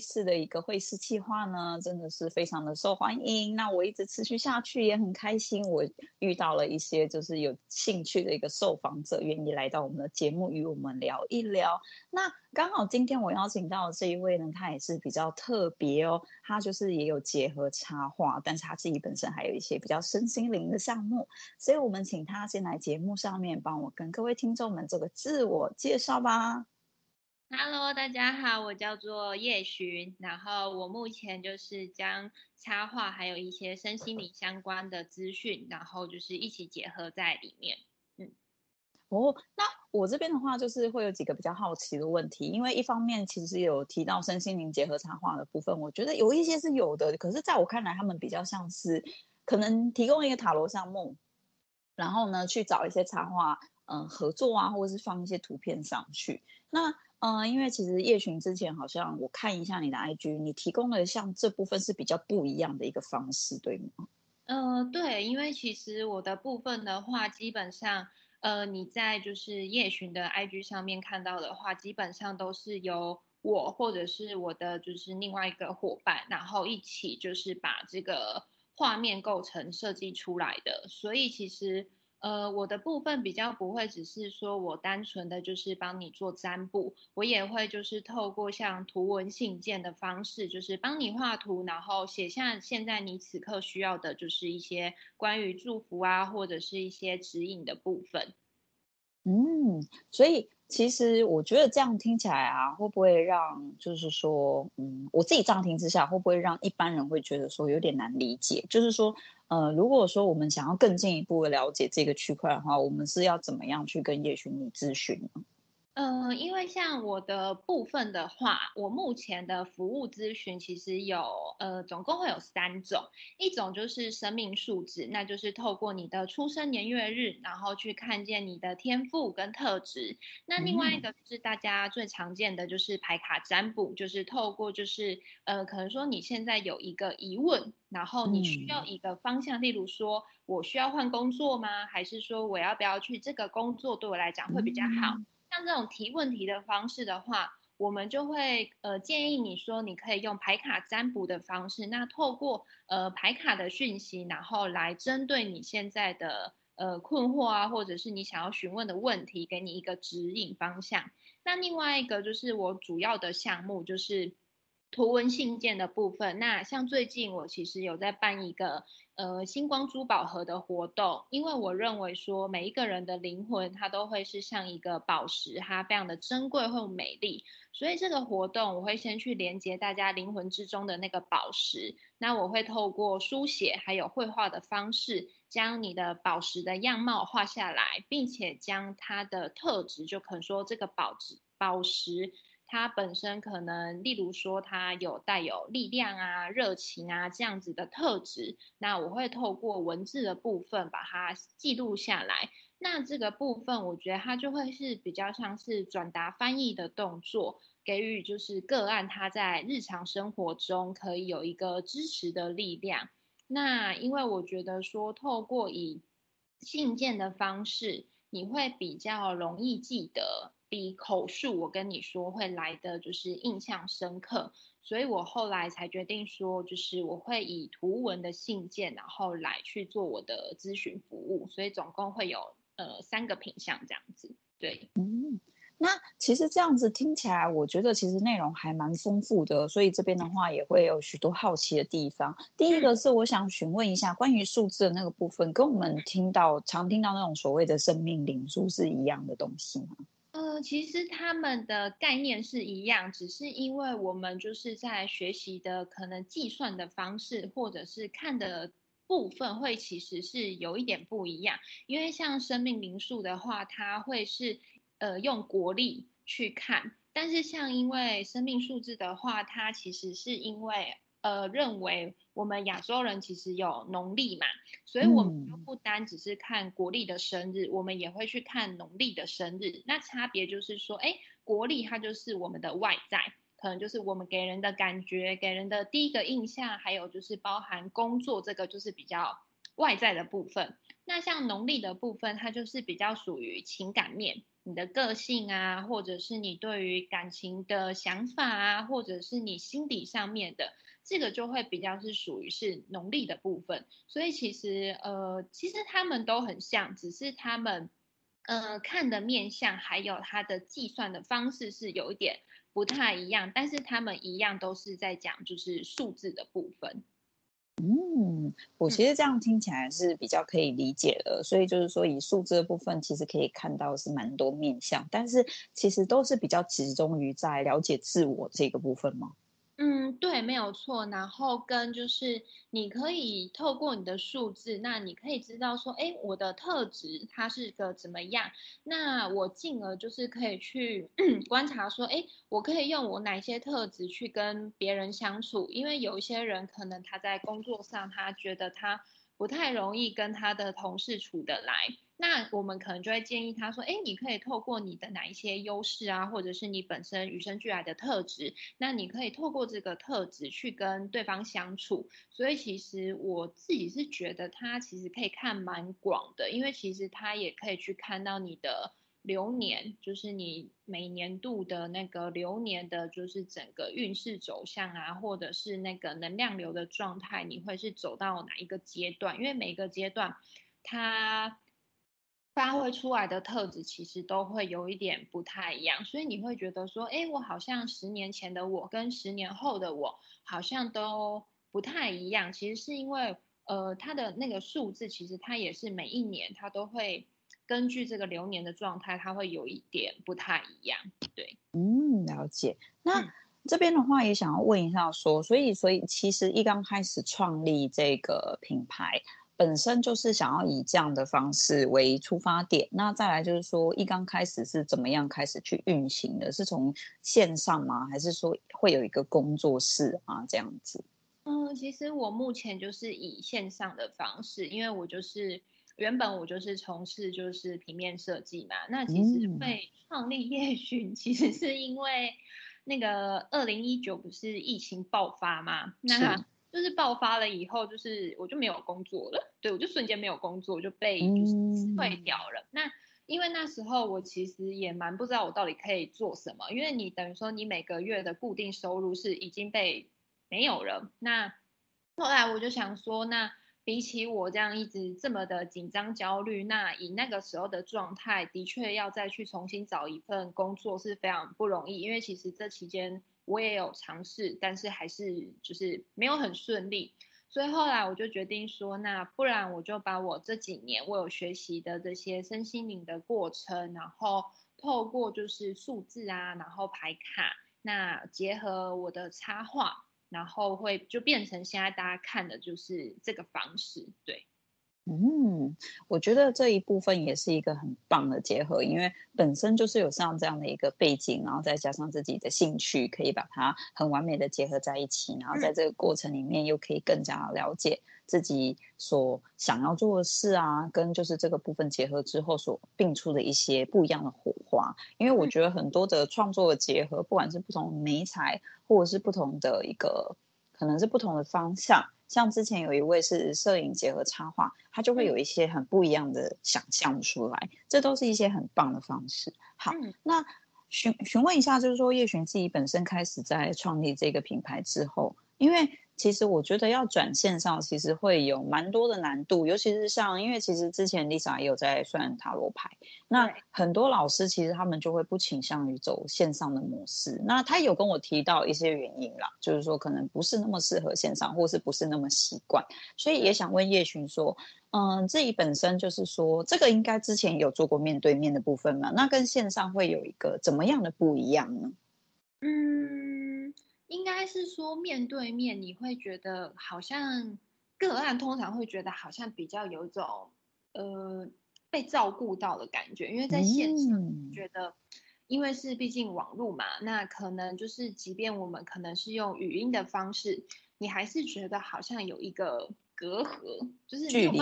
次的一个会师计划呢，真的是非常的受欢迎。那我一直持续下去也很开心，我遇到了一些就是有兴趣的一个受访者，愿意来到我们的节目与我们聊一聊。那刚好今天我邀请到的这一位呢，他也是比较特别哦，他就是也有结合插画，但是他自己本身还有一些比较身心灵的项目，所以我们请他先来节目上面帮我跟各位听众们做个自我介绍吧。Hello，大家好，我叫做叶寻，然后我目前就是将插画还有一些身心灵相关的资讯，然后就是一起结合在里面。嗯，哦，那我这边的话就是会有几个比较好奇的问题，因为一方面其实有提到身心灵结合插画的部分，我觉得有一些是有的，可是在我看来，他们比较像是可能提供一个塔罗项目，然后呢去找一些插画，嗯、合作啊，或者是放一些图片上去，那。嗯，因为其实叶寻之前好像我看一下你的 IG，你提供的像这部分是比较不一样的一个方式，对吗？呃，对，因为其实我的部分的话，基本上，呃，你在就是叶寻的 IG 上面看到的话，基本上都是由我或者是我的就是另外一个伙伴，然后一起就是把这个画面构成设计出来的，所以其实。呃，我的部分比较不会只是说我单纯的就是帮你做占卜，我也会就是透过像图文信件的方式，就是帮你画图，然后写下现在你此刻需要的，就是一些关于祝福啊，或者是一些指引的部分。嗯，所以。其实我觉得这样听起来啊，会不会让就是说，嗯，我自己乍听之下，会不会让一般人会觉得说有点难理解？就是说，呃，如果说我们想要更进一步的了解这个区块的话，我们是要怎么样去跟叶寻你咨询呢？呃，因为像我的部分的话，我目前的服务咨询其实有呃，总共会有三种，一种就是生命数值，那就是透过你的出生年月日，然后去看见你的天赋跟特质。那另外一个是大家最常见的，就是牌卡占卜，就是透过就是呃，可能说你现在有一个疑问，然后你需要一个方向，例如说我需要换工作吗？还是说我要不要去这个工作对我来讲会比较好？像这种提问题的方式的话，我们就会呃建议你说，你可以用牌卡占卜的方式，那透过呃牌卡的讯息，然后来针对你现在的呃困惑啊，或者是你想要询问的问题，给你一个指引方向。那另外一个就是我主要的项目就是。图文信件的部分，那像最近我其实有在办一个呃星光珠宝盒的活动，因为我认为说每一个人的灵魂它都会是像一个宝石，它非常的珍贵或美丽，所以这个活动我会先去连接大家灵魂之中的那个宝石，那我会透过书写还有绘画的方式，将你的宝石的样貌画下来，并且将它的特质，就可能说这个宝石宝石。它本身可能，例如说，它有带有力量啊、热情啊这样子的特质，那我会透过文字的部分把它记录下来。那这个部分，我觉得它就会是比较像是转达翻译的动作，给予就是个案他在日常生活中可以有一个支持的力量。那因为我觉得说，透过以信件的方式，你会比较容易记得。比口述我跟你说会来的就是印象深刻，所以我后来才决定说，就是我会以图文的信件，然后来去做我的咨询服务，所以总共会有呃三个品项这样子。对，嗯，那其实这样子听起来，我觉得其实内容还蛮丰富的，所以这边的话也会有许多好奇的地方。第一个是我想询问一下关于数字的那个部分，跟我们听到常听到那种所谓的生命灵数是一样的东西吗？呃，其实他们的概念是一样，只是因为我们就是在学习的可能计算的方式，或者是看的部分，会其实是有一点不一样。因为像生命灵数的话，它会是呃用国历去看，但是像因为生命数字的话，它其实是因为。呃，认为我们亚洲人其实有农历嘛，所以我们就不单只是看国历的生日，嗯，我们也会去看农历的生日。那差别就是说，哎，国历它就是我们的外在，可能就是我们给人的感觉、给人的第一个印象，还有就是包含工作这个就是比较外在的部分。那像农历的部分，它就是比较属于情感面，你的个性啊，或者是你对于感情的想法啊，或者是你心底上面的，这个就会比较是属于是农历的部分。所以其实呃，其实他们都很像，只是他们呃看的面相还有他的计算的方式是有一点不太一样，但是他们一样都是在讲就是数字的部分。嗯，我其实这样听起来是比较可以理解的，所以就是说以数字的部分，其实可以看到是蛮多面向，但是其实都是比较集中于在了解自我这个部分吗？嗯，对，没有错。然后跟就是你可以透过你的数字，那你可以知道说，哎，我的特质它是个怎么样？那我进而就是可以去 观察说，哎，我可以用我哪些特质去跟别人相处？因为有一些人可能他在工作上，他觉得他不太容易跟他的同事处得来。那我们可能就会建议他说，哎，你可以透过你的哪一些优势啊，或者是你本身与生俱来的特质，那你可以透过这个特质去跟对方相处。所以其实我自己是觉得他其实可以看蛮广的，因为其实他也可以去看到你的流年，就是你每年度的那个流年的，就是整个运势走向啊，或者是那个能量流的状态，你会是走到哪一个阶段？因为每个阶段它。发挥出来的特质其实都会有一点不太一样，所以你会觉得说，哎，我好像十年前的我跟十年后的我好像都不太一样。其实是因为，呃，它的那个数字其实它也是每一年它都会根据这个流年的状态，它会有一点不太一样。对，嗯，了解。那、嗯、这边的话也想要问一下说，所以，所以其实一刚开始创立这个品牌。本身就是想要以这样的方式为出发点，那再来就是说，一刚开始是怎么样开始去运行的？是从线上吗？还是说会有一个工作室啊这样子？嗯，其实我目前就是以线上的方式，因为我就是原本我就是从事就是平面设计嘛。那其实会创立夜巡，其实是因为那个二零一九不是疫情爆发嘛？那就是爆发了以后，就是我就没有工作了，对，我就瞬间没有工作，就被就是退掉了。嗯、那因为那时候我其实也蛮不知道我到底可以做什么，因为你等于说你每个月的固定收入是已经被没有了。那后来我就想说，那比起我这样一直这么的紧张焦虑，那以那个时候的状态，的确要再去重新找一份工作是非常不容易，因为其实这期间。我也有尝试，但是还是就是没有很顺利，所以后来我就决定说，那不然我就把我这几年我有学习的这些身心灵的过程，然后透过就是数字啊，然后排卡，那结合我的插画，然后会就变成现在大家看的就是这个方式，对。嗯，我觉得这一部分也是一个很棒的结合，因为本身就是有像这样的一个背景，然后再加上自己的兴趣，可以把它很完美的结合在一起，然后在这个过程里面又可以更加了解自己所想要做的事啊，跟就是这个部分结合之后所并出的一些不一样的火花。因为我觉得很多的创作的结合，不管是不同的媒材，或者是不同的一个，可能是不同的方向。像之前有一位是摄影结合插画，他就会有一些很不一样的想象出来，这都是一些很棒的方式。好，那询询问一下，就是说叶璇自己本身开始在创立这个品牌之后，因为。其实我觉得要转线上，其实会有蛮多的难度，尤其是像，因为其实之前 Lisa 也有在算塔罗牌，那很多老师其实他们就会不倾向于走线上的模式。那他有跟我提到一些原因啦，就是说可能不是那么适合线上，或是不是那么习惯，所以也想问叶寻说，嗯，自己本身就是说，这个应该之前有做过面对面的部分嘛？那跟线上会有一个怎么样的不一样呢？嗯。应该是说面对面，你会觉得好像个案通常会觉得好像比较有一种呃被照顾到的感觉，因为在现场觉得，因为是毕竟网络嘛，那可能就是即便我们可能是用语音的方式，你还是觉得好像有一个隔阂，就是距离，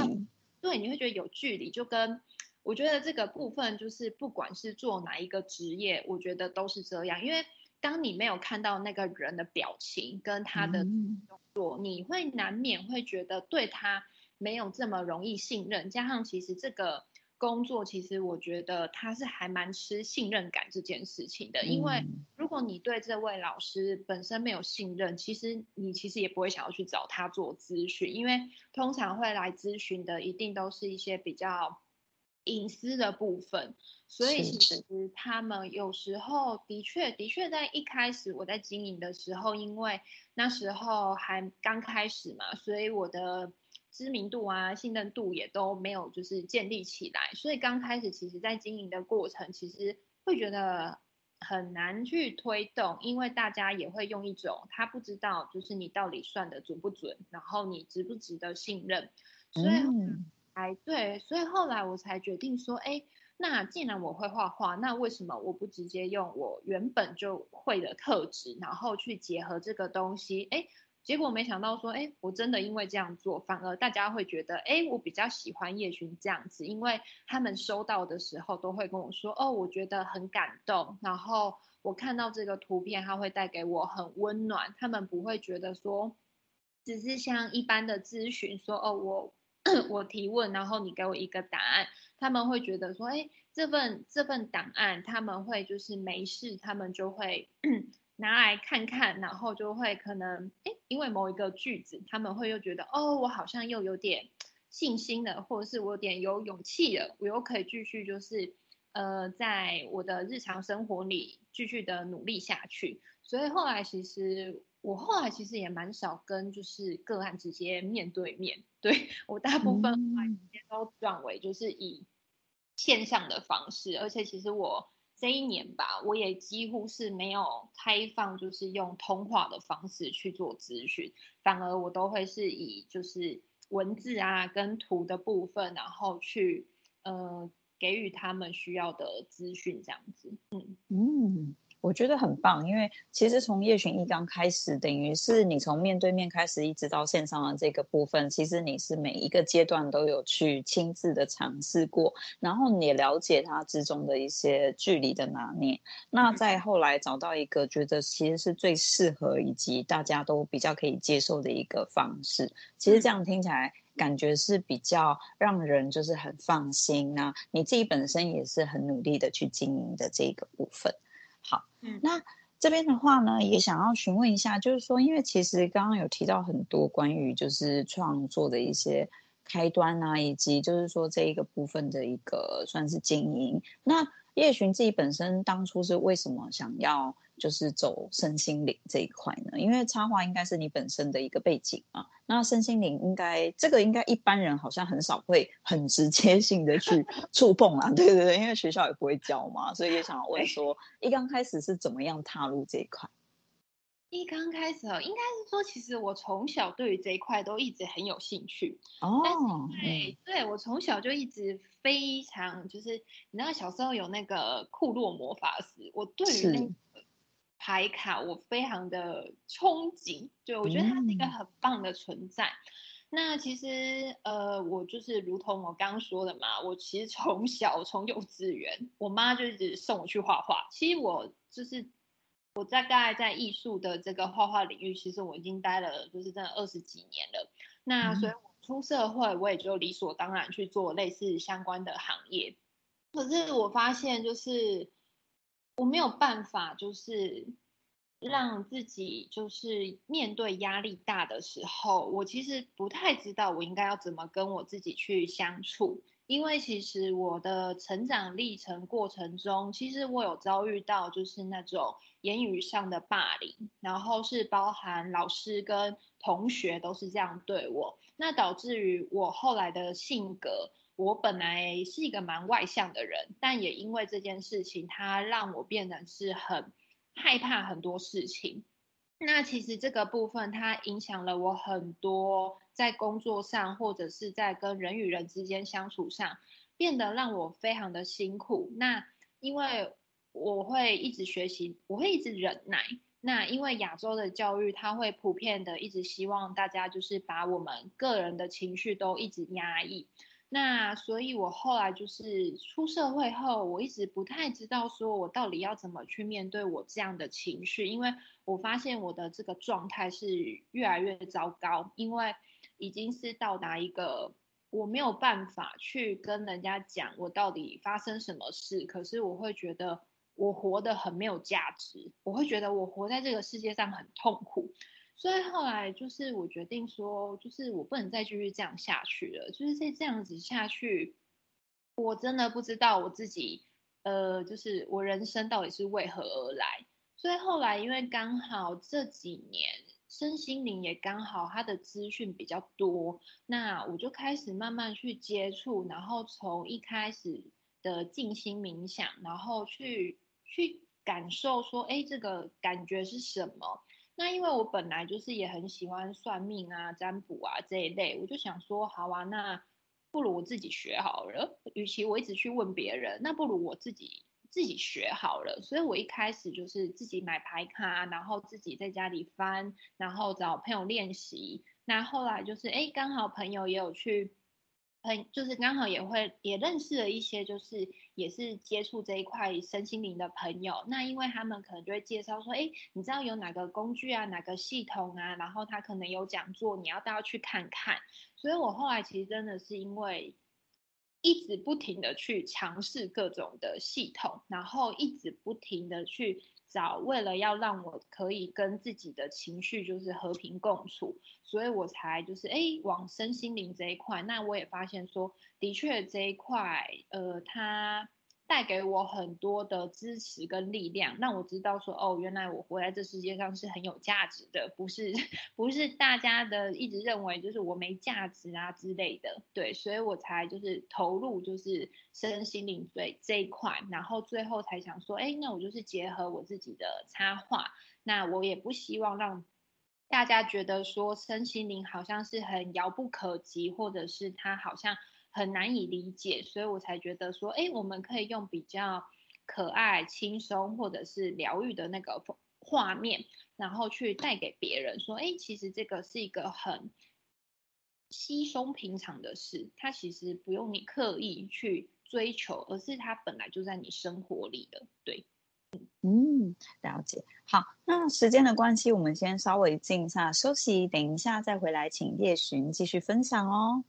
对，你会觉得有距离，就跟我觉得这个部分就是不管是做哪一个职业，我觉得都是这样，因为。当你没有看到那个人的表情跟他的动作，你会难免会觉得对他没有这么容易信任。加上其实这个工作其实我觉得他是还蛮吃信任感这件事情的，因为如果你对这位老师本身没有信任，其实你其实也不会想要去找他做咨询，因为通常会来咨询的一定都是一些比较隐私的部分，所以其实他们有时候的确的确在一开始我在经营的时候，因为那时候还刚开始嘛，所以我的。知名度啊，信任度也都没有，就是建立起来，所以刚开始其实，在经营的过程，其实会觉得很难去推动，因为大家也会用一种他不知道，就是你到底算的准不准，然后你值不值得信任，所以，哎，对，所以后来我才决定说，哎，那既然我会画画，那为什么我不直接用我原本就会的特质，然后去结合这个东西，哎。结果没想到说，哎，我真的因为这样做，反而大家会觉得，哎，我比较喜欢叶巡这样子，因为他们收到的时候都会跟我说，哦，我觉得很感动，然后我看到这个图片，它会带给我很温暖，他们不会觉得说，只是像一般的咨询说，哦，我 我提问，然后你给我一个答案，他们会觉得说，哎，这份这份档案，他们会就是没事，他们就会。拿来看看，然后就会可能，诶，因为某一个句子，他们会又觉得，哦，我好像又有点信心了，或者是我有点有勇气了，我又可以继续就是，呃，在我的日常生活里继续的努力下去。所以后来其实我后来其实也蛮少跟就是个案直接面对面，对，我大部分后来直接都转为就是以线上的方式，而且其实我。这一年吧，我也几乎是没有开放，就是用通话的方式去做咨询，反而我都会是以就是文字啊跟图的部分，然后去呃给予他们需要的资讯这样子。嗯嗯。我觉得很棒，因为其实从叶巡一刚开始，等于是你从面对面开始，一直到线上的这个部分，其实你是每一个阶段都有去亲自的尝试过，然后你也了解它之中的一些距离的拿捏。那再后来找到一个觉得其实是最适合以及大家都比较可以接受的一个方式，其实这样听起来感觉是比较让人就是很放心。那你自己本身也是很努力的去经营的这个部分。好，那这边的话呢，也想要询问一下，就是说，因为其实刚刚有提到很多关于就是创作的一些开端啊，以及就是说这一个部分的一个算是经营。那叶璇自己本身当初是为什么想要？就是走身心灵这一块呢，因为插画应该是你本身的一个背景啊。那身心灵应该这个应该一般人好像很少会很直接性的去 触碰啊。对对对，因为学校也不会教嘛，所以也想要问说，一刚开始是怎么样踏入这一块？一刚开始哦，应该是说，其实我从小对于这一块都一直很有兴趣哦。对，对我从小就一直非常就是，你知道小时候有那个库洛魔法师，我对于那个。牌卡我非常的憧憬，对，我觉得它是一个很棒的存在。嗯、那其实呃，我就是如同我刚刚说的嘛，我其实从小从幼稚园，我妈就一直送我去画画。其实我就是我大概在艺术的这个画画领域，其实我已经待了就是真的二十几年了。那所以我出社会，我也就理所当然去做类似相关的行业。可是我发现就是。我没有办法，就是让自己就是面对压力大的时候，我其实不太知道我应该要怎么跟我自己去相处，因为其实我的成长历程过程中，其实我有遭遇到就是那种言语上的霸凌，然后是包含老师跟同学都是这样对我，那导致于我后来的性格。我本来是一个蛮外向的人，但也因为这件事情，它让我变得是很害怕很多事情。那其实这个部分，它影响了我很多，在工作上或者是在跟人与人之间相处上，变得让我非常的辛苦。那因为我会一直学习，我会一直忍耐。那因为亚洲的教育，它会普遍的一直希望大家就是把我们个人的情绪都一直压抑。那所以，我后来就是出社会后，我一直不太知道说我到底要怎么去面对我这样的情绪，因为我发现我的这个状态是越来越糟糕，因为已经是到达一个我没有办法去跟人家讲我到底发生什么事，可是我会觉得我活得很没有价值，我会觉得我活在这个世界上很痛苦，所以后来就是我决定说，就是我不能再继续这样下去了，就是再这样子下去，我真的不知道我自己，呃，就是我人生到底是为何而来，所以后来因为刚好这几年。身心灵也刚好，它的资讯比较多，那我就开始慢慢去接触，然后从一开始的静心冥想，然后去去感受说，哎，这个感觉是什么？那因为我本来就是也很喜欢算命啊、占卜啊这一类，我就想说，好啊，那不如我自己学好了。与其我一直去问别人，那不如我自己。自己学好了，所以我一开始就是自己买牌卡，然后自己在家里翻，然后找朋友练习。那后来就是，哎，刚好朋友也有去，很就是刚好也会也认识了一些，就是也是接触这一块身心灵的朋友。那因为他们可能就会介绍说，哎，你知道有哪个工具啊，哪个系统啊，然后他可能有讲座，你要不要去看看？所以我后来其实真的是因为。一直不停的去尝试各种的系统，然后一直不停的去找，为了要让我可以跟自己的情绪就是和平共处，所以我才就是哎往身心灵这一块。那我也发现说，的确这一块，呃，它。带给我很多的支持跟力量，让我知道说，哦，原来我活在这世界上是很有价值的，不是 不是大家的一直认为就是我没价值啊之类的，对，所以我才就是投入就是身心灵对这一块，然后最后才想说，哎，那我就是结合我自己的插画，那我也不希望让大家觉得说身心灵好像是很遥不可及，或者是它好像。很难以理解，所以我才觉得说，哎，我们可以用比较可爱、轻松或者是疗愈的那个画面，然后去带给别人说，哎，其实这个是一个很稀松平常的事，它其实不用你刻意去追求，而是它本来就在你生活里的。对，嗯，了解。好，那时间的关系，我们先稍微静一下休息，等一下再回来，请叶寻继续分享哦。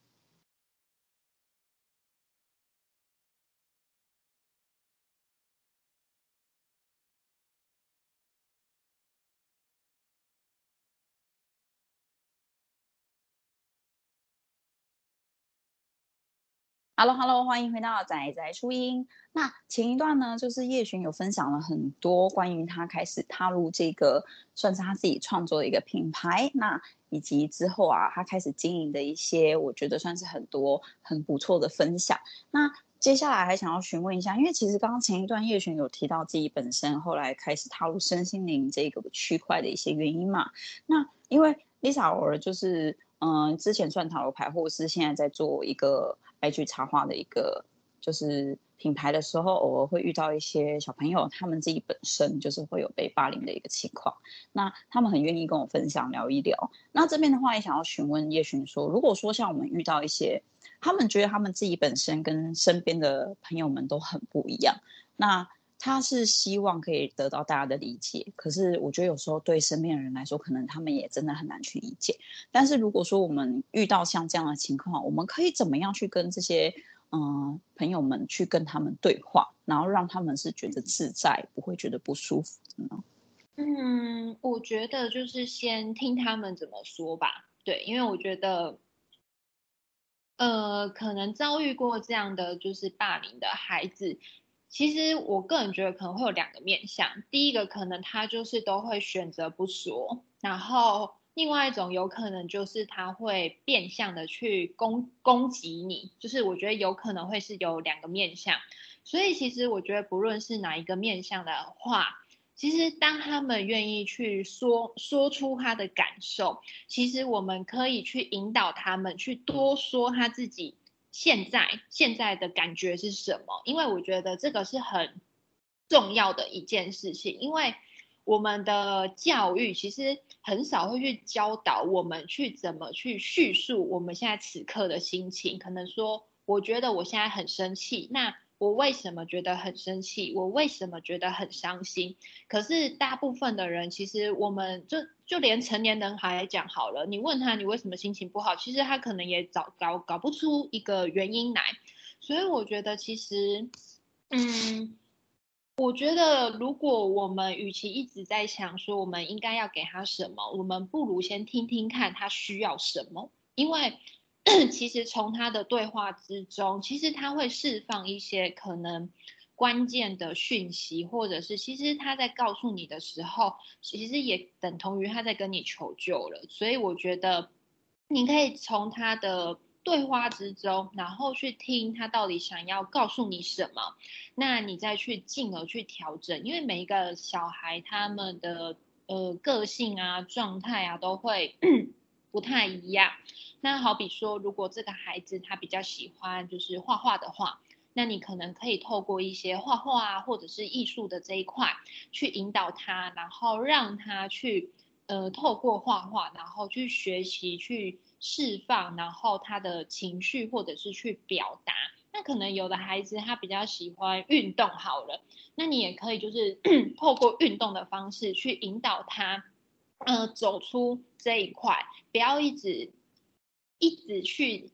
Hello，Hello，欢迎回到仔仔初音。那前一段呢，就是叶璇有分享了很多关于他开始踏入这个算是他自己创作的一个品牌，那以及之后啊，他开始经营的一些，我觉得算是很多很不错的分享。那接下来还想要询问一下，因为其实刚刚前一段叶璇有提到自己本身后来开始踏入身心灵这个区块的一些原因嘛。那因为 Lisa 偶尔就是嗯、之前算塔罗牌，或者是现在在做一个。IG 插画的一个就是品牌的时候，偶尔会遇到一些小朋友，他们自己本身就是会有被霸凌的一个情况，那他们很愿意跟我分享聊一聊。那这边的话也想要询问叶寻说，如果说像我们遇到一些，他们觉得他们自己本身跟身边的朋友们都很不一样，那。他是希望可以得到大家的理解，可是我觉得有时候对身边的人来说，可能他们也真的很难去理解。但是如果说我们遇到像这样的情况，我们可以怎么样去跟这些嗯、朋友们去跟他们对话，然后让他们是觉得自在，不会觉得不舒服呢？嗯，我觉得就是先听他们怎么说吧。对，因为我觉得，呃，可能遭遇过这样的就是霸凌的孩子。其实我个人觉得可能会有两个面向，第一个可能他就是都会选择不说，然后另外一种有可能就是他会变相的去攻攻击你，就是我觉得有可能会是有两个面向，所以其实我觉得不论是哪一个面向的话，其实当他们愿意去说说出他的感受，其实我们可以去引导他们去多说他自己。现在现在的感觉是什么？因为我觉得这个是很重要的一件事情，因为我们的教育其实很少会去教导我们去怎么去叙述我们现在此刻的心情。可能说，我觉得我现在很生气，那我为什么觉得很生气？我为什么觉得很伤心？可是大部分的人其实我们就就连成年人还讲好了，你问他你为什么心情不好，其实他可能也找搞搞不出一个原因来。所以我觉得其实，嗯，我觉得如果我们与其一直在想说我们应该要给他什么，我们不如先听听看他需要什么，因为。其实从他的对话之中，其实他会释放一些可能关键的讯息，或者是其实他在告诉你的时候，其实也等同于他在跟你求救了。所以我觉得你可以从他的对话之中，然后去听他到底想要告诉你什么，那你再去进而去调整，因为每一个小孩他们的呃个性啊、状态啊都会 不太一样。那好比说，如果这个孩子他比较喜欢就是画画的话，那你可能可以透过一些画画啊，或者是艺术的这一块去引导他，然后让他去呃透过画画，然后去学习去释放，然后他的情绪或者是去表达。那可能有的孩子他比较喜欢运动，好了，那你也可以就是 透过运动的方式去引导他，呃，走出这一块，不要一直。一直去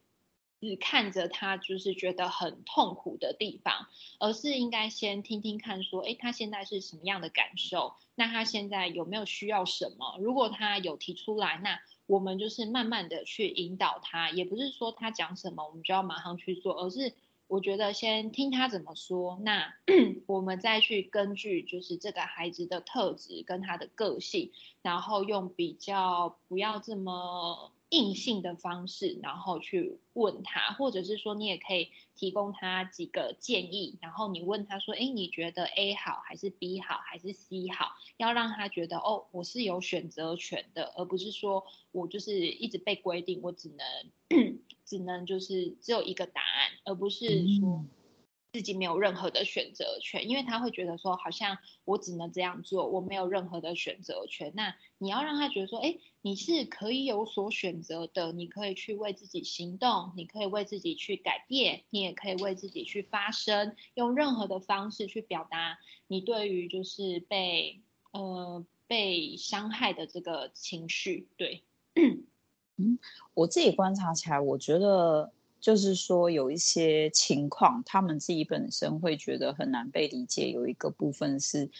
只看着他，就是觉得很痛苦的地方，而是应该先听听看，说，诶，他现在是什么样的感受？那他现在有没有需要什么？如果他有提出来，那我们就是慢慢的去引导他，也不是说他讲什么我们就要马上去做，而是我觉得先听他怎么说，那 我们再去根据就是这个孩子的特质跟他的个性，然后用比较不要这么。硬性的方式，然后去问他，或者是说你也可以提供他几个建议，然后你问他说：“诶，你觉得 A 好还是 B 好还是 C 好？”要让他觉得哦，我是有选择权的，而不是说我就是一直被规定，我只能 只能就是只有一个答案，而不是说。自己没有任何的选择权，因为他会觉得说，好像我只能这样做，我没有任何的选择权。那你要让他觉得说，哎，你是可以有所选择的，你可以去为自己行动，你可以为自己去改变，你也可以为自己去发声，用任何的方式去表达你对于就是被呃被伤害的这个情绪。对，嗯，我自己观察起来，我觉得。就是说，有一些情况，他们自己本身会觉得很难被理解。有一个部分是，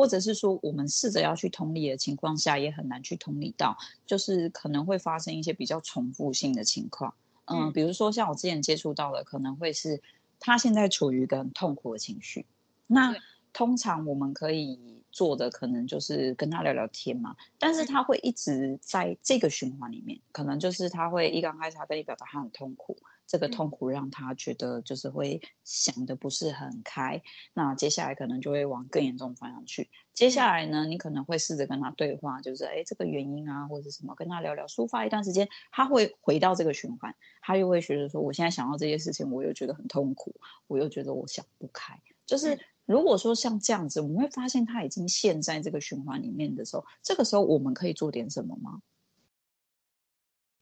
或者是说，我们试着要去同理的情况下，也很难去同理到，就是可能会发生一些比较重复性的情况。嗯，嗯，比如说像我之前接触到的，可能会是他现在处于一个很痛苦的情绪。那通常我们可以做的，可能就是跟他聊聊天嘛。但是他会一直在这个循环里面，可能就是他会一刚开始他跟你表达他很痛苦。这个痛苦让他觉得就是会想的不是很开，那接下来可能就会往更严重的方向去。接下来呢，你可能会试着跟他对话，就是哎，这个原因啊，或者什么，跟他聊聊，抒发一段时间，他会回到这个循环，他又会觉得说，我现在想到这些事情，我又觉得很痛苦，我又觉得我想不开。就是如果说像这样子，我们会发现他已经陷在这个循环里面的时候，这个时候我们可以做点什么吗？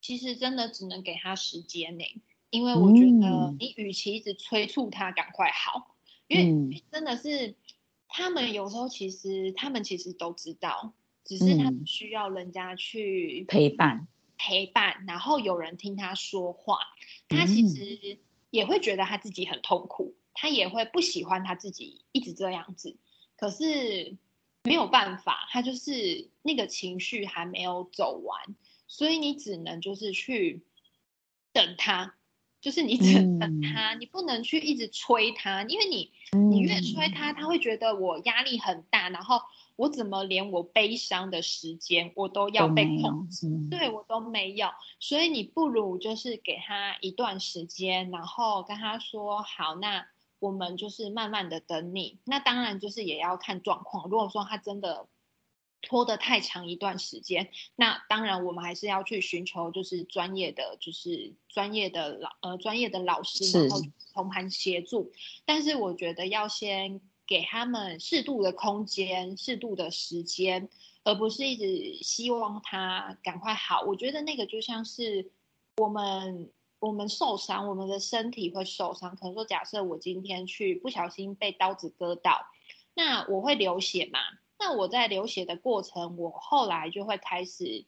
其实真的只能给他时间呢。因为我觉得，你与其一直催促他赶快好，嗯、因为真的是他们有时候其实他们其实都知道，只是他们需要人家去陪伴陪伴，然后有人听他说话。他其实也会觉得他自己很痛苦，他也会不喜欢他自己一直这样子。可是没有办法，他就是那个情绪还没有走完，所以你只能就是去等他。就是你只能等他，嗯、你不能去一直催他，因为你你越催他，他会觉得我压力很大，然后我怎么连我悲伤的时间我都要被控制，嗯、对我都没有，所以你不如就是给他一段时间，然后跟他说好，那我们就是慢慢的等你，那当然就是也要看状况，如果说他真的。拖得太长一段时间，那当然我们还是要去寻求就是专业的，就是专业的老呃专业的老师，然后同盘协助。但是我觉得要先给他们适度的空间、适度的时间，而不是一直希望他赶快好。我觉得那个就像是我们我们受伤，我们的身体会受伤。可能说，假设我今天去不小心被刀子割到，那我会流血嘛？那我在流血的过程，我后来就会开始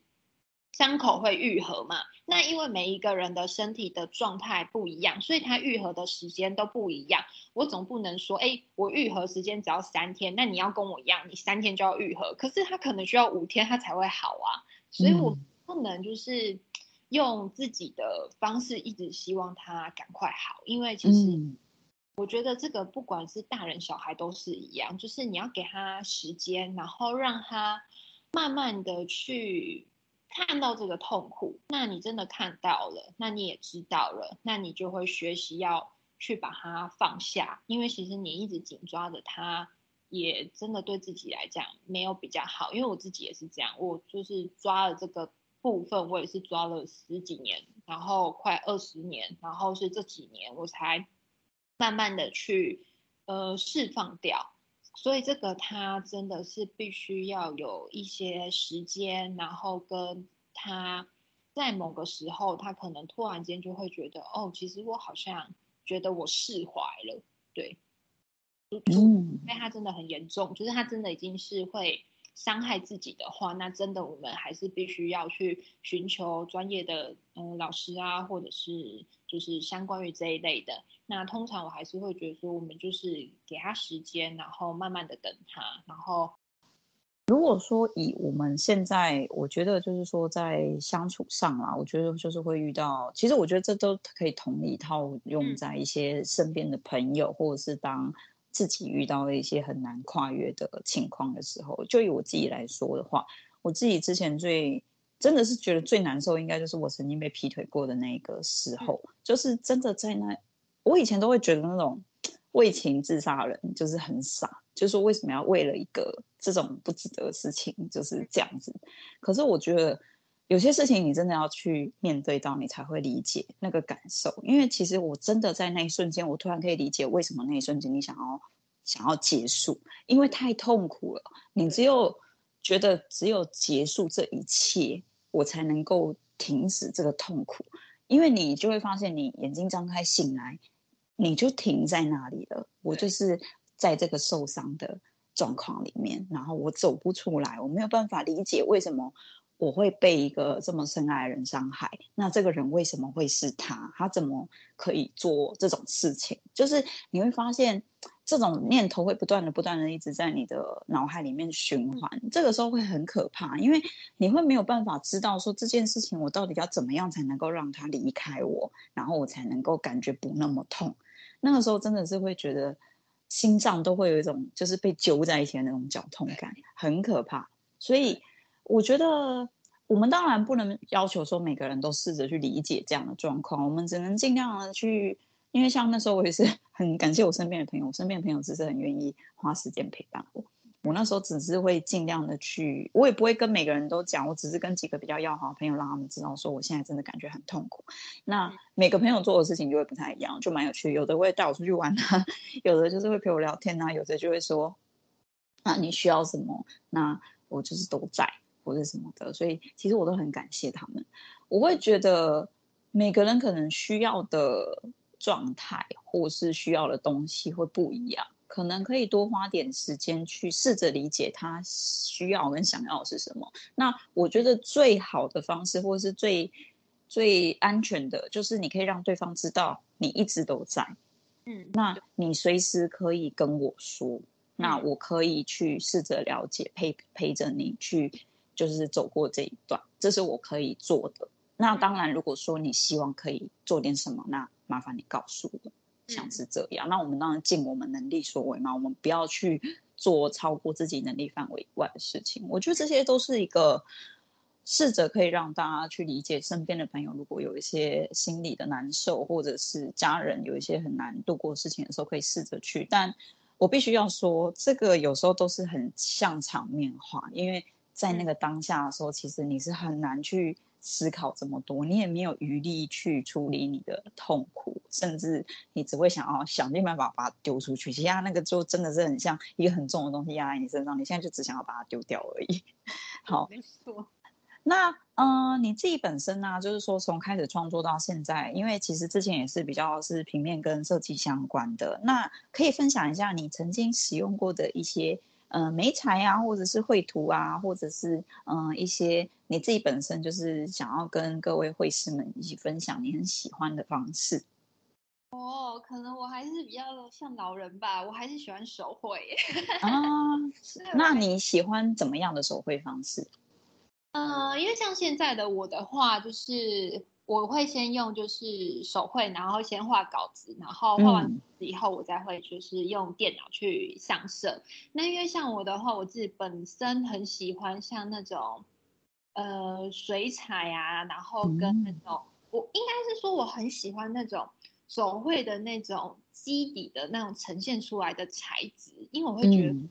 伤口会愈合嘛。那因为每一个人的身体的状态不一样，所以它愈合的时间都不一样。我总不能说，哎，我愈合时间只要三天，那你要跟我一样，你三天就要愈合。可是它可能需要五天，它才会好啊。所以我不能就是用自己的方式一直希望它赶快好，因为其实。我觉得这个不管是大人小孩都是一样，就是你要给他时间，然后让他慢慢的去看到这个痛苦。那你真的看到了，那你也知道了，那你就会学习要去把它放下。因为其实你一直紧抓着它，也真的对自己来讲没有比较好。因为我自己也是这样，我就是抓了这个部分，我也是抓了十几年，然后快二十年，然后是这几年我才。慢慢的去，呃，释放掉，所以这个他真的是必须要有一些时间，然后跟他在某个时候，他可能突然间就会觉得，哦，其实我好像觉得我释怀了，对，嗯，因为他真的很严重，就是他真的已经是会。伤害自己的话，那真的我们还是必须要去寻求专业的嗯老师啊，或者是就是相关于这一类的。那通常我还是会觉得说，我们就是给他时间，然后慢慢的等他。然后，如果说以我们现在，我觉得就是说在相处上啦，我觉得就是会遇到，其实我觉得这都可以同一套用在一些身边的朋友，嗯、或者是当。自己遇到了一些很难跨越的情况的时候，就以我自己来说的话，我自己之前最真的是觉得最难受，应该就是我曾经被劈腿过的那个时候，就是真的在那，我以前都会觉得那种为情自杀的人就是很傻，就是为什么要为了一个这种不值得的事情就是这样子。可是我觉得。有些事情你真的要去面对到，你才会理解那个感受。因为其实我真的在那一瞬间，我突然可以理解为什么那一瞬间你想要想要结束，因为太痛苦了。你只有觉得只有结束这一切，我才能够停止这个痛苦。因为你就会发现，你眼睛张开醒来，你就停在那里了。我就是在这个受伤的状况里面，然后我走不出来，我没有办法理解为什么。我会被一个这么深爱的人伤害，那这个人为什么会是他？他怎么可以做这种事情？就是你会发现，这种念头会不断的、不断的一直在你的脑海里面循环。这个时候会很可怕，因为你会没有办法知道说这件事情我到底要怎么样才能够让他离开我，然后我才能够感觉不那么痛。那个时候真的是会觉得心脏都会有一种就是被揪在一起的那种绞痛感，很可怕。所以。我觉得我们当然不能要求说每个人都试着去理解这样的状况，我们只能尽量的去，因为像那时候我也是 很感谢我身边的朋友，我身边的朋友只是很愿意花时间陪伴我。我那时候只是会尽量的去，我也不会跟每个人都讲，我只是跟几个比较要好的朋友让他们知道说我现在真的感觉很痛苦。那每个朋友做的事情就会不太一样，就蛮有趣。有的会带我出去玩啊，有的就是会陪我聊天啊，有的就会说啊你需要什么，那我就是都在。或者什么的，所以其实我都很感谢他们。我会觉得每个人可能需要的状态或是需要的东西会不一样，可能可以多花点时间去试着理解他需要跟想要的是什么。那我觉得最好的方式，或是最最安全的，就是你可以让对方知道你一直都在。嗯，那你随时可以跟我说，那我可以去试着了解，陪陪着你去。就是走过这一段，这是我可以做的。那当然，如果说你希望可以做点什么，那麻烦你告诉我，像是这样。那我们当然尽我们能力所为嘛，我们不要去做超过自己能力范围以外的事情。我觉得这些都是一个试着可以让大家去理解身边的朋友，如果有一些心理的难受，或者是家人有一些很难度过事情的时候，可以试着去。但我必须要说，这个有时候都是很像场面话，因为。在那个当下的时候，其实你是很难去思考这么多，你也没有余力去处理你的痛苦，甚至你只会想要想尽办法把它丢出去。其实那个就真的是很像一个很重的东西压在你身上，你现在就只想要把它丢掉而已。好，没错。那嗯、呃，你自己本身呢、啊，就是说从开始创作到现在，因为其实之前也是比较是平面跟设计相关的，那可以分享一下你曾经使用过的一些。呃媒材啊，或者是绘图啊，或者是嗯、呃、一些你自己本身就是想要跟各位绘师们一起分享你很喜欢的方式？哦，可能我还是比较像老人吧，我还是喜欢手绘啊。那你喜欢怎么样的手绘方式？呃，因为像现在的我的话，就是我会先用就是手绘，然后先画稿子，然后画完以后，我再会就是用电脑去上色。嗯、那因为像我的话，我自己本身很喜欢像那种呃水彩啊，然后跟那种、嗯、我应该是说我很喜欢那种。手绘的那种基底的那种呈现出来的材质，因为我会觉得，嗯、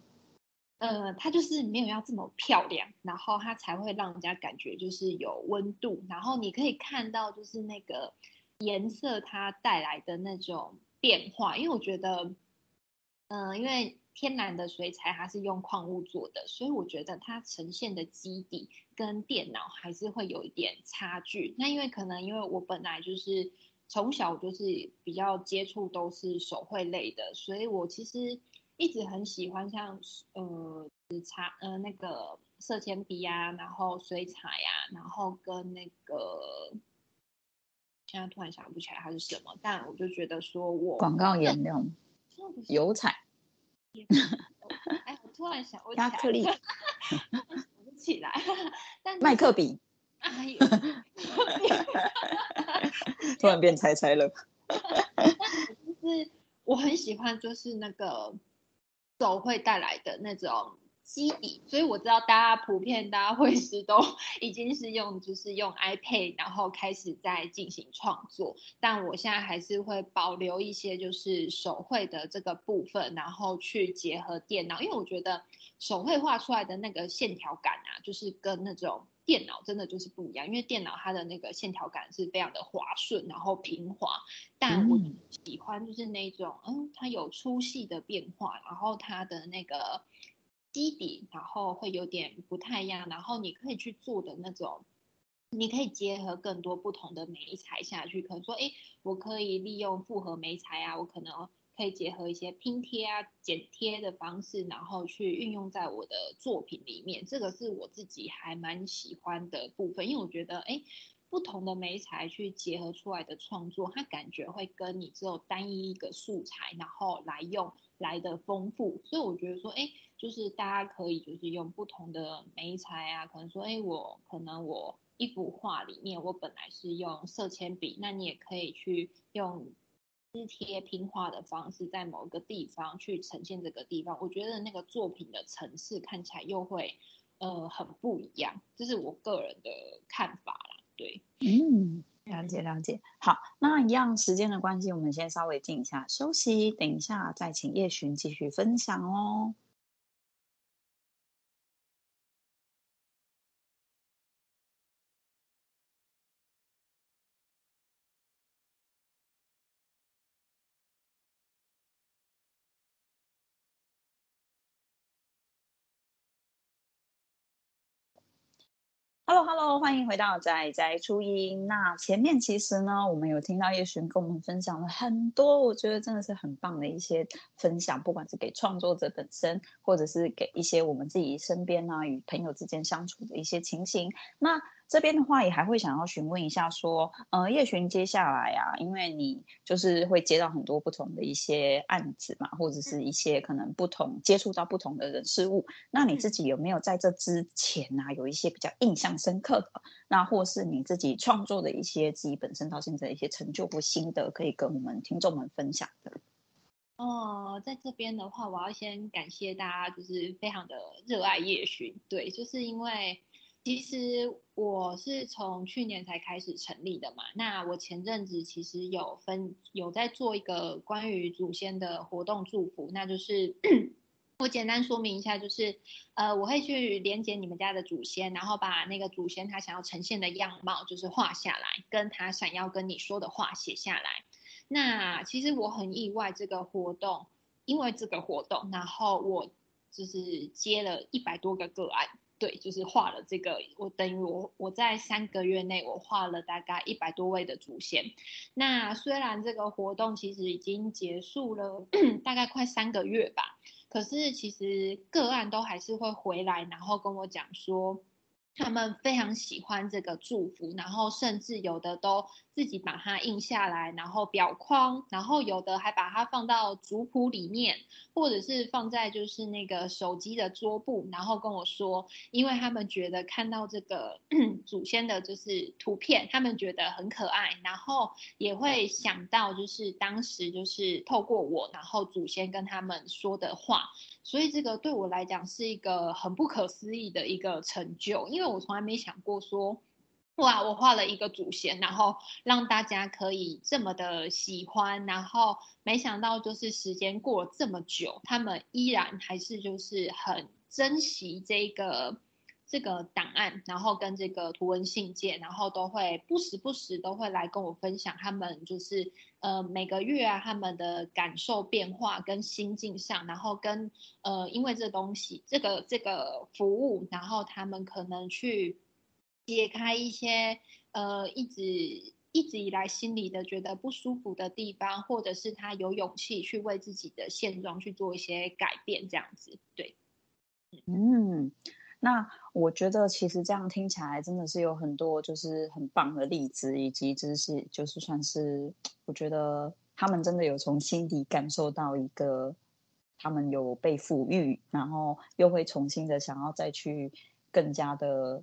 呃，它就是没有要这么漂亮，然后它才会让人家感觉就是有温度，然后你可以看到就是那个颜色它带来的那种变化，因为我觉得，嗯、因为天然的水彩它是用矿物做的，所以我觉得它呈现的基底跟电脑还是会有一点差距。那因为可能因为我本来就是。从小就是比较接触都是手绘类的，所以我其实一直很喜欢像呃紫茶呃那个色铅笔呀，然后水彩呀，然后跟那个现在突然想不起来它是什么，但我就觉得说我广告颜料，油彩，哎，我突然想，压克力，想不起来，但麦克笔。哎呦，突然变猜猜了。就是我很喜欢，就是那个手绘带来的那种基底，所以我知道大家普遍大家会是都 已经是用就是用 iPad，然后开始在进行创作。但我现在还是会保留一些就是手绘的这个部分，然后去结合电脑，因为我觉得手绘画出来的那个线条感啊，就是跟那种。电脑真的就是不一样，因为电脑它的那个线条感是非常的滑顺，然后平滑。但我喜欢就是那种，嗯，它有粗细的变化，然后它的那个基底，然后会有点不太一样。然后你可以去做的那种，你可以结合更多不同的媒材下去。可能说，哎，我可以利用复合媒材啊，我可能。可以结合一些拼贴啊、剪贴的方式，然后去运用在我的作品里面。这个是我自己还蛮喜欢的部分，因为我觉得，哎，不同的媒材去结合出来的创作，它感觉会跟你只有单一一个素材，然后来用来的丰富。所以我觉得说，哎，就是大家可以就是用不同的媒材啊，可能说，哎，我可能我一幅画里面我本来是用色铅笔，那你也可以去用。撕贴拼画的方式，在某个地方去呈现这个地方，我觉得那个作品的层次看起来又会呃很不一样，这是我个人的看法啦。对，嗯，了解了解。好，那一样时间的关系，我们先稍微静一下休息，等一下再请叶寻继续分享哦。Hello，Hello，欢迎回到宅宅初音。那前面其实呢，我们有听到叶璇跟我们分享了很多，我觉得真的是很棒的一些分享，不管是给创作者本身，或者是给一些我们自己身边啊与朋友之间相处的一些情形。那这边的话也还会想要询问一下，说，呃，叶璇接下来啊，因为你就是会接到很多不同的一些案子嘛，或者是一些可能不同接触到不同的人事物，那你自己有没有在这之前啊，有一些比较印象深刻的，那或是你自己创作的一些自己本身到现在的一些成就或心得，可以跟我们听众们分享的？哦，在这边的话，我要先感谢大家，就是非常的热爱叶巡，对，就是因为。其实我是从去年才开始成立的嘛。那我前阵子其实有分有在做一个关于祖先的活动祝福，那就是 我简单说明一下，就是呃，我会去连接你们家的祖先，然后把那个祖先他想要呈现的样貌就是画下来，跟他想要跟你说的话写下来。那其实我很意外，这个活动，因为这个活动，然后我就是接了一百多个个案。对，就是画了这个，我等于我我在三个月内我画了大概一百多位的祖先。那虽然这个活动其实已经结束了大概快三个月吧，可是其实个案都还是会回来，然后跟我讲说。他们非常喜欢这个祝福，然后甚至有的都自己把它印下来，然后裱框，然后有的还把它放到族谱里面，或者是放在就是那个手机的桌布，然后跟我说，因为他们觉得看到这个 祖先的就是图片，他们觉得很可爱，然后也会想到就是当时就是透过我，然后祖先跟他们说的话。所以这个对我来讲是一个很不可思议的一个成就，因为我从来没想过说，哇，我画了一个祖先，然后让大家可以这么的喜欢，然后没想到就是时间过了这么久，他们依然还是就是很珍惜这个。这个档案，然后跟这个图文信件，然后都会不时不时都会来跟我分享他们就是呃每个月啊他们的感受变化跟心境上，然后跟呃因为这东西这个这个服务，然后他们可能去解开一些呃一直一直以来心里的觉得不舒服的地方，或者是他有勇气去为自己的现状去做一些改变，这样子对，嗯。那我觉得其实这样听起来真的是有很多就是很棒的例子，以及就是就是算是我觉得他们真的有从心底感受到一个他们有被抚育，然后又会重新的想要再去更加的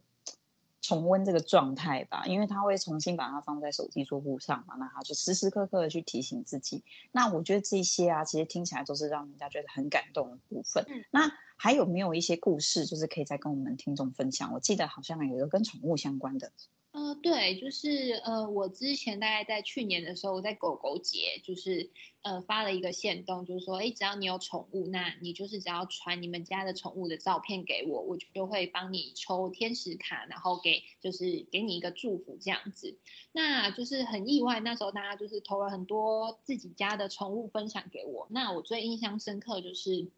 重温这个状态吧，因为他会重新把它放在手机桌布上嘛，那他就时时刻刻的去提醒自己。那我觉得这些啊，其实听起来都是让人家觉得很感动的部分。嗯、那。还有没有一些故事，就是可以再跟我们听众分享？我记得好像有一个跟宠物相关的。呃，对，就是呃，我之前大概在去年的时候，我在狗狗节，就是呃发了一个线动，就是说，哎，只要你有宠物，那你就是只要传你们家的宠物的照片给我，我就会帮你抽天使卡，然后给就是给你一个祝福这样子。那就是很意外，那时候大家就是投了很多自己家的宠物分享给我。那我最印象深刻就是。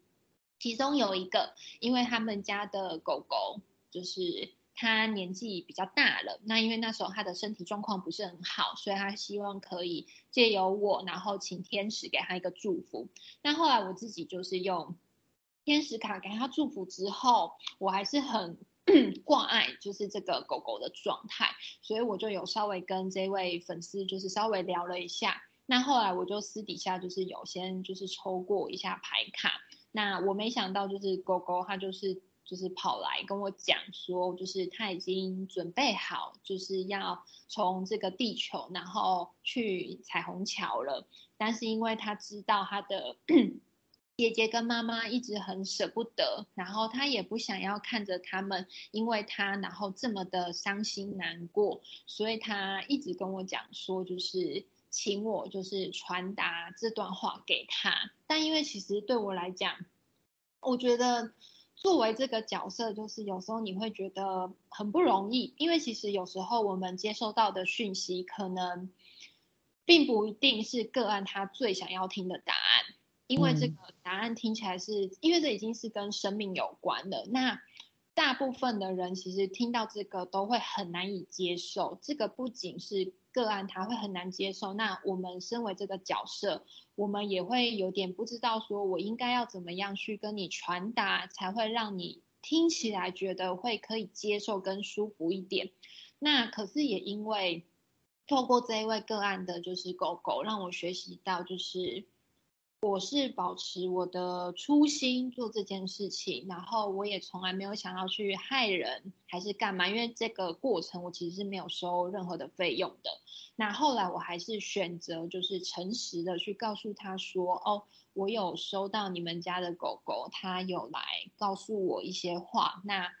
其中有一个，因为他们家的狗狗就是他年纪比较大了，那因为那时候他的身体状况不是很好，所以他希望可以借由我，然后请天使给他一个祝福。那后来我自己就是用天使卡给他祝福之后，我还是很 挂碍，就是这个狗狗的状态，所以我就有稍微跟这位粉丝就是稍微聊了一下。那后来我就私底下就是有先就是抽过一下牌卡。那我没想到，就是狗狗，它就是就是跑来跟我讲说，就是他已经准备好，就是要从这个地球，然后去彩虹桥了。但是因为他知道他的 姐姐跟妈妈一直很舍不得，然后他也不想要看着他们因为他然后这么的伤心难过，所以他一直跟我讲说，就是。请我就是传达这段话给他，但因为其实对我来讲，我觉得作为这个角色，就是有时候你会觉得很不容易，因为其实有时候我们接收到的讯息，可能并不一定是个案他最想要听的答案，因为这个答案听起来是因为这已经是跟生命有关的，那大部分的人其实听到这个都会很难以接受，这个不仅是。个案他会很难接受，那我们身为这个角色，我们也会有点不知道，说我应该要怎么样去跟你传达，才会让你听起来觉得会可以接受跟舒服一点。那可是也因为透过这一位个案的，就是狗狗，让我学习到就是。我是保持我的初心做这件事情，然后我也从来没有想要去害人还是干嘛，因为这个过程我其实是没有收任何的费用的。那后来我还是选择就是诚实的去告诉他说，哦，我有收到你们家的狗狗，他有来告诉我一些话，那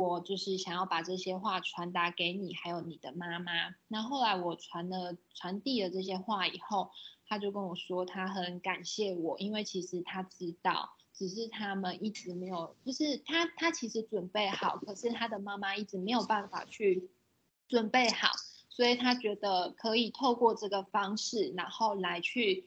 我就是想要把这些话传达给你，还有你的妈妈。那后来我传了传递了这些话以后。他就跟我说，他很感谢我，因为其实他知道，只是他们一直没有，就是他他其实准备好，可是他的妈妈一直没有办法去准备好，所以他觉得可以透过这个方式，然后来去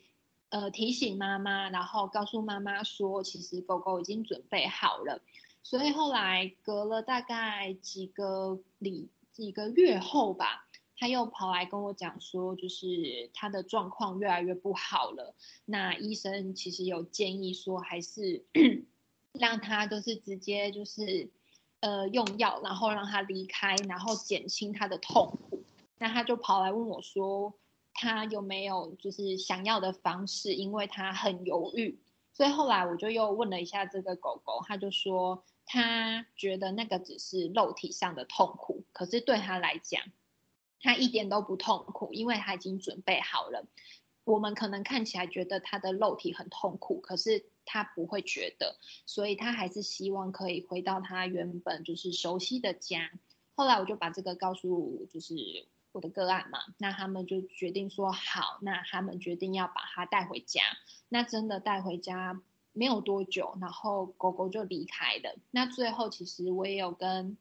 呃提醒妈妈，然后告诉妈妈说，其实狗狗已经准备好了。所以后来隔了大概几个里几个月后吧。他又跑来跟我讲说，就是他的状况越来越不好了。那医生其实有建议说，还是 让他就是直接就是呃用药，然后让他离开，然后减轻他的痛苦。那他就跑来问我说，他有没有就是想要的方式？因为他很犹豫。所以后来我就又问了一下这个狗狗，他就说他觉得那个只是肉体上的痛苦，可是对他来讲。他一点都不痛苦，因为他已经准备好了。我们可能看起来觉得他的肉体很痛苦，可是他不会觉得，所以他还是希望可以回到他原本就是熟悉的家。后来我就把这个告诉就是我的个案嘛，那他们就决定说好，那他们决定要把他带回家。那真的带回家没有多久，然后狗狗就离开了。那最后其实我也有跟。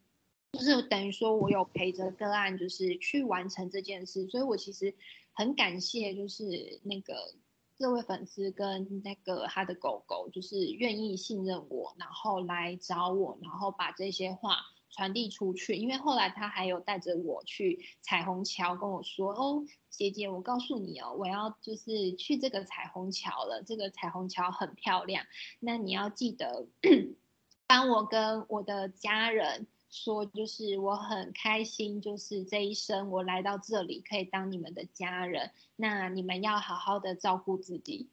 就是等于说，我有陪着个案，就是去完成这件事，所以我其实很感谢，就是那个这位粉丝跟那个他的狗狗，就是愿意信任我，然后来找我，然后把这些话传递出去。因为后来他还有带着我去彩虹桥，跟我说：“哦，姐姐，我告诉你哦，我要就是去这个彩虹桥了，这个彩虹桥很漂亮，那你要记得 帮我跟我的家人。”说就是我很开心，就是这一生我来到这里可以当你们的家人，那你们要好好的照顾自己。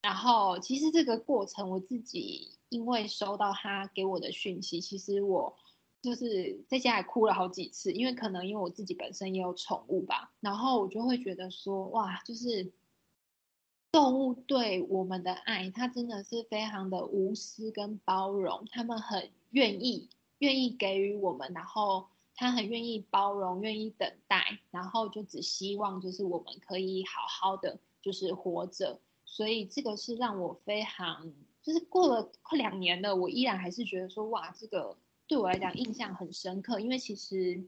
然后其实这个过程我自己因为收到他给我的讯息，其实我就是在家里哭了好几次，因为可能因为我自己本身也有宠物吧，然后我就会觉得说哇，就是动物对我们的爱，它真的是非常的无私跟包容，他们很愿意。愿意给予我们，然后他很愿意包容，愿意等待，然后就只希望就是我们可以好好的就是活着，所以这个是让我非常就是过了快两年了，我依然还是觉得说哇，这个对我来讲印象很深刻，因为其实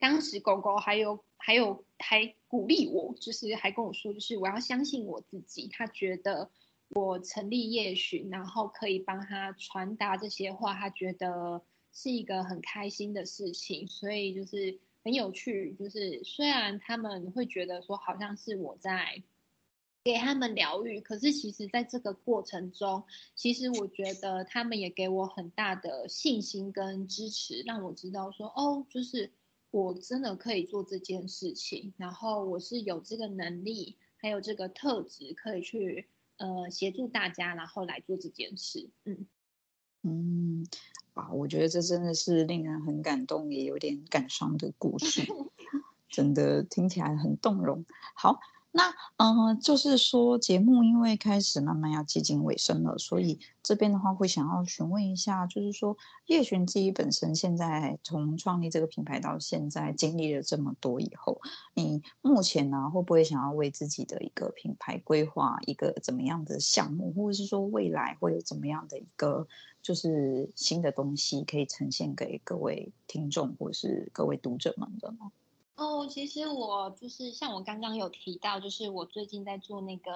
当时狗狗还有还有还鼓励我，就是还跟我说，就是我要相信我自己，他觉得。我成立夜巡，然后可以帮他传达这些话，他觉得是一个很开心的事情，所以就是很有趣。就是虽然他们会觉得说好像是我在给他们疗愈，可是其实在这个过程中，其实我觉得他们也给我很大的信心跟支持，让我知道说哦，就是我真的可以做这件事情，然后我是有这个能力，还有这个特质可以去。呃，协助大家，然后来做这件事。嗯嗯，哇，我觉得这真的是令人很感动，也有点感伤的故事，真的听起来很动容。好。那嗯、呃，就是说节目因为开始慢慢要接近尾声了，所以这边的话会想要询问一下，就是说夜寻自己本身现在从创立这个品牌到现在经历了这么多以后，你目前呢会不会想要为自己的一个品牌规划一个怎么样的项目，或者是说未来会有怎么样的一个就是新的东西可以呈现给各位听众或是各位读者们的呢？哦，其实我就是像我刚刚有提到，就是我最近在做那个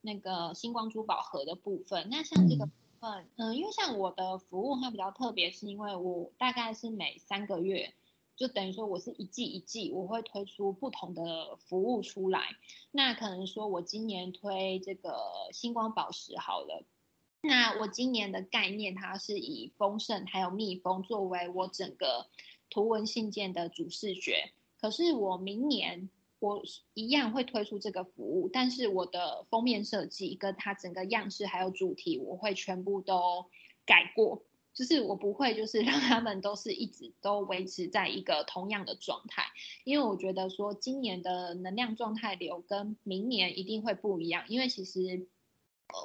那个星光珠宝盒的部分。那像这个部分，嗯，因为像我的服务它比较特别，是因为我大概是每三个月，就等于说我是一季一季，我会推出不同的服务出来。那可能说我今年推这个星光宝石好了，那我今年的概念它是以丰盛还有蜜蜂作为我整个图文信件的主视觉。可是我明年我一样会推出这个服务，但是我的封面设计跟它整个样式还有主题，我会全部都改过，就是我不会就是让他们都是一直都维持在一个同样的状态，因为我觉得说今年的能量状态流跟明年一定会不一样，因为其实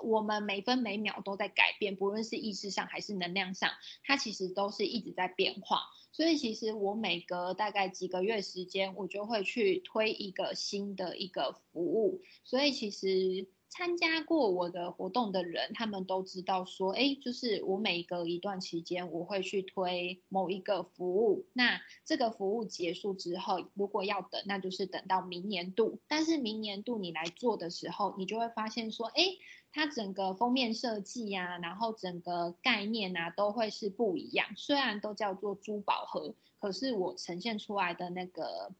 我们每分每秒都在改变，不论是意识上还是能量上，它其实都是一直在变化。所以其实我每隔大概几个月时间，我就会去推一个新的一个服务。所以其实参加过我的活动的人，他们都知道说，哎，就是我每隔一段期间，我会去推某一个服务。那这个服务结束之后，如果要等，那就是等到明年度。但是明年度你来做的时候，你就会发现说，哎。它整个封面设计呀，然后整个概念啊，都会是不一样。虽然都叫做珠宝盒，可是我呈现出来的那个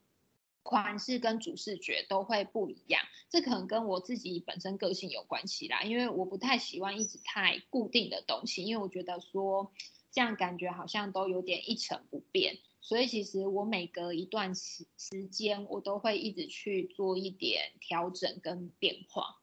款式跟主视觉都会不一样，这可能跟我自己本身个性有关系啦，因为我不太喜欢一直太固定的东西，因为我觉得说这样感觉好像都有点一成不变，所以其实我每隔一段时时间，我都会一直去做一点调整跟变化。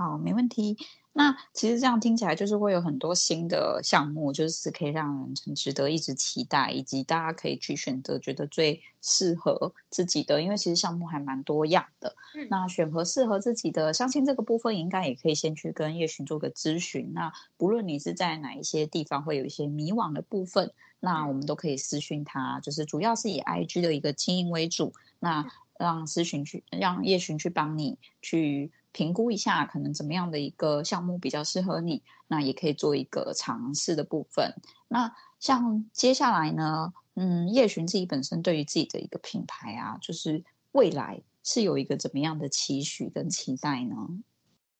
对，好，没问题。那其实这样听起来就是会有很多新的项目，就是可以让人很值得一直期待，以及大家可以去选择觉得最适合自己的。因为其实项目还蛮多样的，嗯、那选合适合自己的，相信这个部分应该也可以先去跟叶巡做个咨询。那不论你是在哪一些地方会有一些迷惘的部分，那我们都可以私讯他，就是主要是以 IG 的一个经营为主，那让私讯去让叶荨去帮你去。评估一下，可能怎么样的一个项目比较适合你，那也可以做一个尝试的部分。那像接下来呢，嗯，叶巡自己本身对于自己的一个品牌啊，就是未来是有一个怎么样的期许跟期待呢？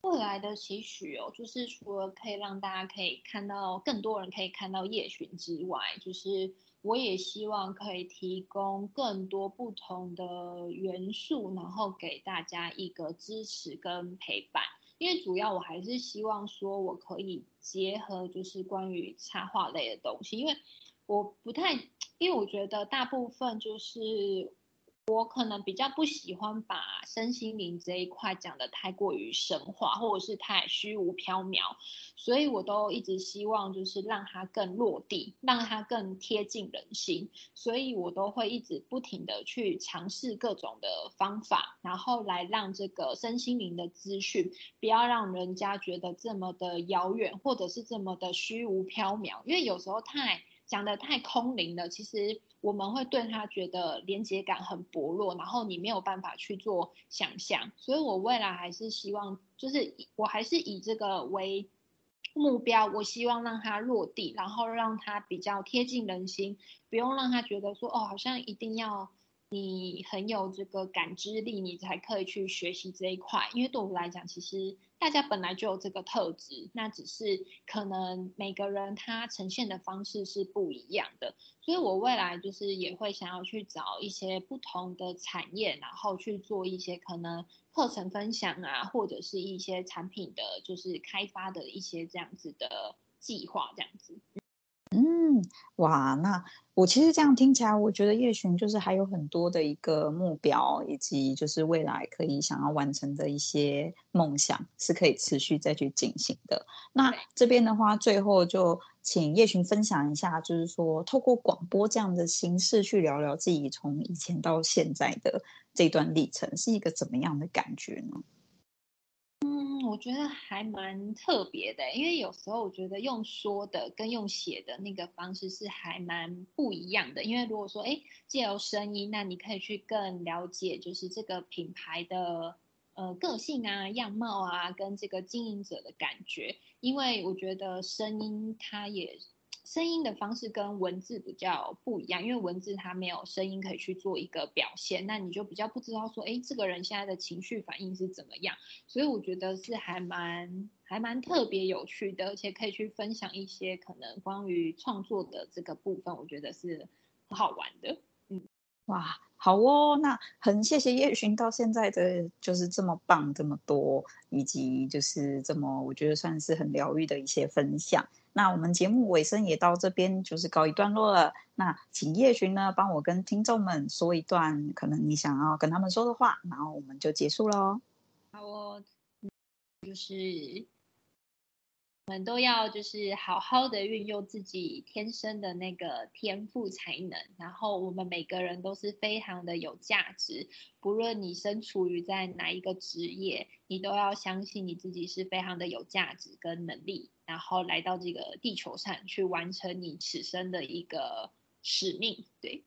未来的期许哦，就是除了可以让大家可以看到更多人可以看到叶巡之外，就是。我也希望可以提供更多不同的元素，然后给大家一个支持跟陪伴。因为主要我还是希望说，我可以结合就是关于插画类的东西，因为我不太，因为我觉得大部分就是。我可能比较不喜欢把身心灵这一块讲得太过于神话，或者是太虚无缥缈，所以我都一直希望就是让它更落地，让它更贴近人心，所以我都会一直不停地去尝试各种的方法，然后来让这个身心灵的资讯不要让人家觉得这么的遥远，或者是这么的虚无缥缈，因为有时候太。讲的太空灵了，其实我们会对他觉得连接感很薄弱，然后你没有办法去做想象，所以我未来还是希望，就是我还是以这个为目标，我希望让它落地，然后让它比较贴近人心，不用让他觉得说哦，好像一定要。你很有这个感知力，你才可以去学习这一块。因为对我来讲，其实大家本来就有这个特质，那只是可能每个人他呈现的方式是不一样的。所以我未来就是也会想要去找一些不同的产业，然后去做一些可能课程分享啊，或者是一些产品的就是开发的一些这样子的计划，这样子。嗯，哇，那我其实这样听起来，我觉得叶巡就是还有很多的一个目标，以及就是未来可以想要完成的一些梦想，是可以持续再去进行的。那这边的话，最后就请叶巡分享一下，就是说透过广播这样的形式去聊聊自己从以前到现在的这段历程，是一个怎么样的感觉呢？我觉得还蛮特别的，因为有时候我觉得用说的跟用写的那个方式是还蛮不一样的。因为如果说，哎，借由声音，那你可以去更了解，就是这个品牌的呃个性啊、样貌啊，跟这个经营者的感觉。因为我觉得声音它也。声音的方式跟文字比较不一样，因为文字它没有声音可以去做一个表现，那你就比较不知道说，哎，这个人现在的情绪反应是怎么样。所以我觉得是还蛮还蛮特别有趣的，而且可以去分享一些可能关于创作的这个部分，我觉得是很好玩的。嗯，哇，好哦，那很谢谢叶寻到现在的就是这么棒，这么多，以及就是这么我觉得算是很疗愈的一些分享。那我们节目尾声也到这边，就是告一段落了。那请叶荨呢，帮我跟听众们说一段可能你想要跟他们说的话，然后我们就结束喽。好哦，就是。我们都要就是好好的运用自己天生的那个天赋才能，然后我们每个人都是非常的有价值，不论你身处于在哪一个职业，你都要相信你自己是非常的有价值跟能力，然后来到这个地球上去完成你此生的一个使命，对，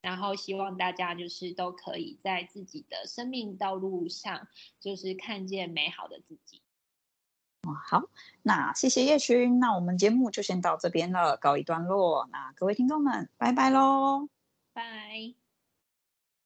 然后希望大家就是都可以在自己的生命道路上，就是看见美好的自己。哦，好，那谢谢叶勋，那我们节目就先到这边了，告一段落。那各位听众们，拜拜喽，拜。